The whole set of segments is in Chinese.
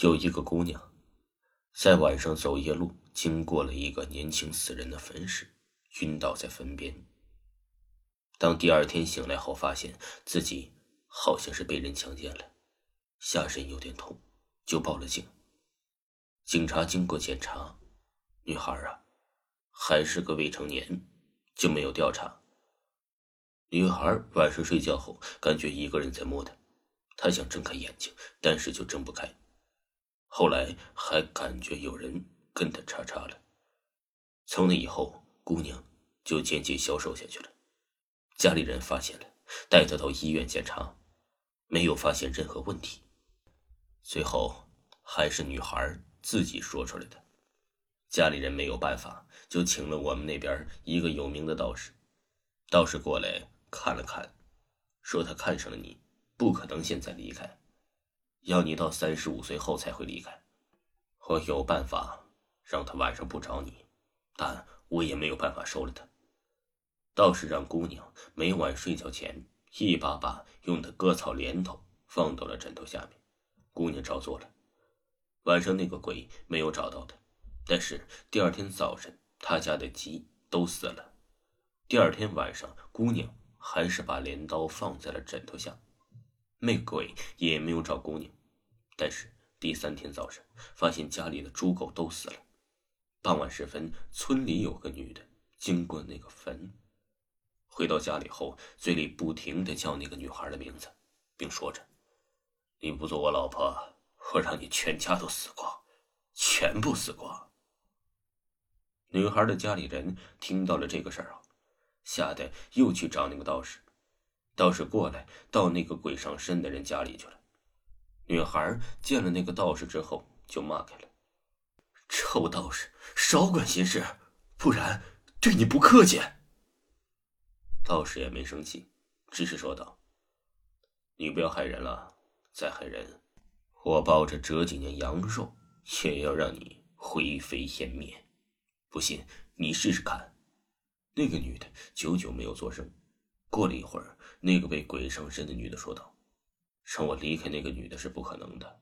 有一个姑娘，在晚上走夜路，经过了一个年轻死人的坟时，晕倒在坟边。当第二天醒来后，发现自己好像是被人强奸了，下身有点痛，就报了警。警察经过检查，女孩啊，还是个未成年，就没有调查。女孩晚上睡觉后，感觉一个人在摸她。她想睁开眼睛，但是就睁不开。后来还感觉有人跟他叉叉了。从那以后，姑娘就渐渐消瘦下去了。家里人发现了，带她到医院检查，没有发现任何问题。最后还是女孩自己说出来的。家里人没有办法，就请了我们那边一个有名的道士。道士过来看了看，说他看上了你。不可能现在离开，要你到三十五岁后才会离开。我有办法让他晚上不找你，但我也没有办法收了他。倒是让姑娘每晚睡觉前一把把用的割草镰头放到了枕头下面，姑娘照做了。晚上那个鬼没有找到他，但是第二天早晨他家的鸡都死了。第二天晚上，姑娘还是把镰刀放在了枕头下。那鬼也没有找姑娘，但是第三天早上发现家里的猪狗都死了。傍晚时分，村里有个女的经过那个坟，回到家里后，嘴里不停的叫那个女孩的名字，并说着：“你不做我老婆，我让你全家都死光，全部死光。”女孩的家里人听到了这个事儿啊，吓得又去找那个道士。道士过来，到那个鬼上身的人家里去了。女孩见了那个道士之后，就骂开了：“臭道士，少管闲事，不然对你不客气。”道士也没生气，只是说道：“你不要害人了，再害人，我抱着这几年阳寿，也要让你灰飞烟灭。不信你试试看。”那个女的久久没有作声。过了一会儿，那个被鬼上身的女的说道：“让我离开那个女的是不可能的。”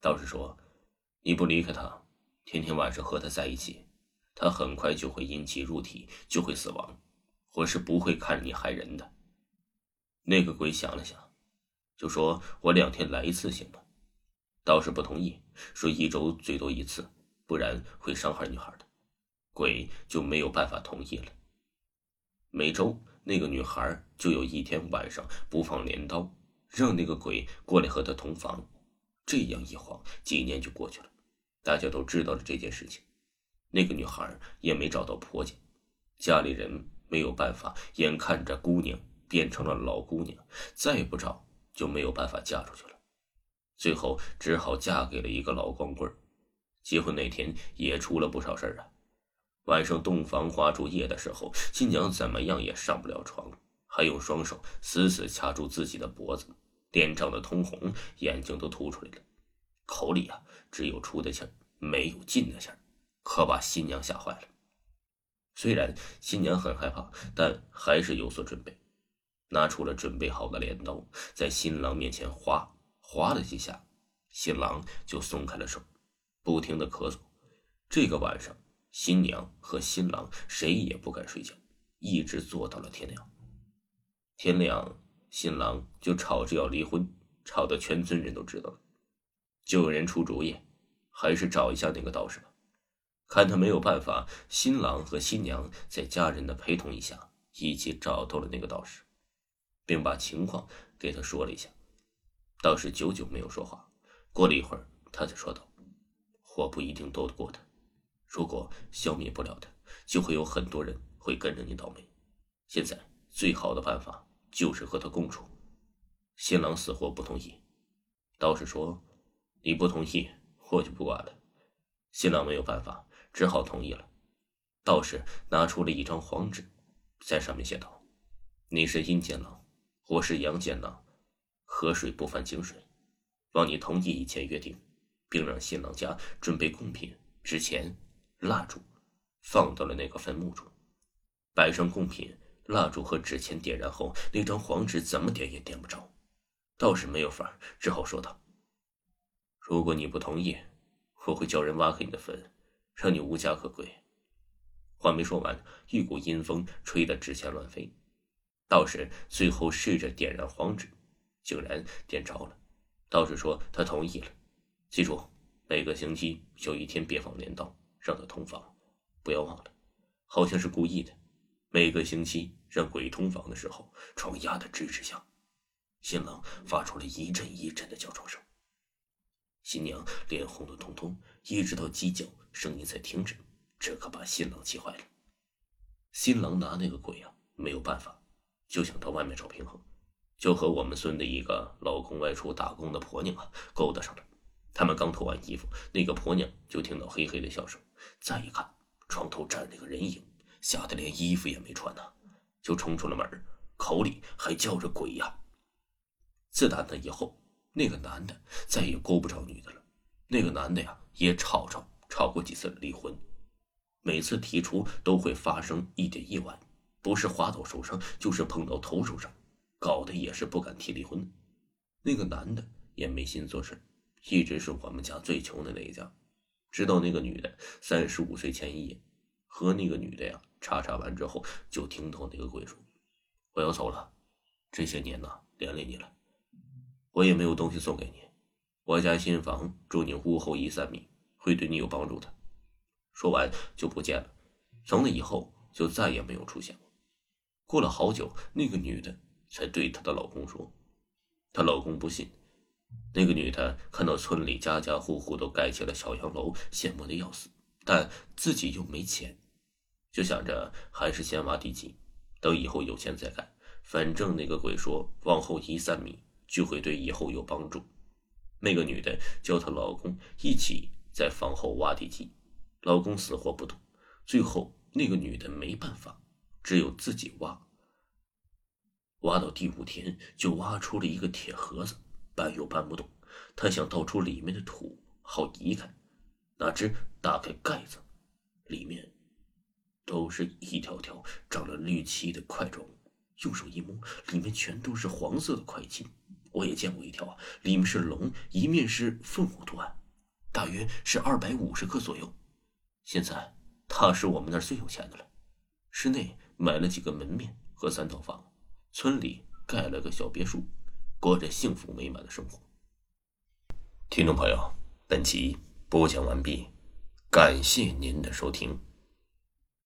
道士说：“你不离开她，天天晚上和她在一起，她很快就会阴气入体，就会死亡。我是不会看你害人的。”那个鬼想了想，就说：“我两天来一次行吗？”道士不同意，说：“一周最多一次，不然会伤害女孩的。”鬼就没有办法同意了。每周。那个女孩就有一天晚上不放镰刀，让那个鬼过来和她同房。这样一晃，几年就过去了，大家都知道了这件事情。那个女孩也没找到婆家，家里人没有办法，眼看着姑娘变成了老姑娘，再不找就没有办法嫁出去了。最后只好嫁给了一个老光棍。结婚那天也出了不少事儿啊。晚上洞房花烛夜的时候，新娘怎么样也上不了床，还用双手死死掐住自己的脖子，脸涨得通红，眼睛都凸出来了，口里啊只有出的气，没有进的气，可把新娘吓坏了。虽然新娘很害怕，但还是有所准备，拿出了准备好的镰刀，在新郎面前划划了几下，新郎就松开了手，不停的咳嗽。这个晚上。新娘和新郎谁也不敢睡觉，一直坐到了天亮。天亮，新郎就吵着要离婚，吵得全村人都知道了。就有人出主意，还是找一下那个道士吧。看他没有办法，新郎和新娘在家人的陪同一下，一起找到了那个道士，并把情况给他说了一下。道士久久没有说话，过了一会儿，他才说道：“我不一定斗得过他。”如果消灭不了他，就会有很多人会跟着你倒霉。现在最好的办法就是和他共处。新郎死活不同意，道士说：“你不同意，我就不管了。新郎没有办法，只好同意了。道士拿出了一张黄纸，在上面写道：“你是阴间郎，我是阳间郎，河水不犯井水。望你同意以前约定，并让新郎家准备贡品、纸钱、蜡烛，放到了那个坟墓中。摆上贡品、蜡烛和纸钱，点燃后，那张黄纸怎么点也点不着。道士没有法，只好说道：‘如果你不同意，我会叫人挖开你的坟，让你无家可归。’”话没说完，一股阴风吹得纸钱乱飞。道士最后试着点燃黄纸，竟然点着了。道士说：“他同意了，记住，每个星期有一天别放镰刀，让他通房。不要忘了，好像是故意的。每个星期让鬼通房的时候，床压得吱吱响，新郎发出了一阵一阵的叫床声。新娘脸红的通通，一直到鸡叫声音才停止。”这可把新郎气坏了。新郎拿那个鬼啊没有办法，就想到外面找平衡，就和我们村的一个老公外出打工的婆娘啊勾搭上了。他们刚脱完衣服，那个婆娘就听到嘿嘿的笑声，再一看床头站着个人影，吓得连衣服也没穿呢，就冲出了门，口里还叫着鬼呀。自打那以后，那个男的再也勾不着女的了。那个男的呀也吵吵吵过几次离婚。每次提出都会发生一点意外，不是滑倒受伤，就是碰到头受伤，搞得也是不敢提离婚。那个男的也没心做事，一直是我们家最穷的那一家。直到那个女的三十五岁前一夜，和那个女的呀叉叉完之后，就听到那个鬼说：“我要走了，这些年呢连累你了，我也没有东西送给你。我家新房住你屋后一三米，会对你有帮助的。”说完就不见了，从那以后就再也没有出现过。过了好久，那个女的才对她的老公说：“她老公不信。”那个女的看到村里家家户户都盖起了小洋楼，羡慕的要死，但自己又没钱，就想着还是先挖地基，等以后有钱再盖。反正那个鬼说往后移三米就会对以后有帮助。那个女的叫她老公一起在房后挖地基。老公死活不动，最后那个女的没办法，只有自己挖。挖到第五天，就挖出了一个铁盒子，搬又搬不动。他想倒出里面的土，好移开，哪知打开盖子，里面都是一条条长了绿漆的块状物。用手一摸，里面全都是黄色的块漆。我也见过一条啊，里面是龙，一面是凤凰图案，大约是二百五十克左右。现在他是我们那儿最有钱的了，室内买了几个门面和三套房，村里盖了个小别墅，过着幸福美满的生活。听众朋友，本集播讲完毕，感谢您的收听。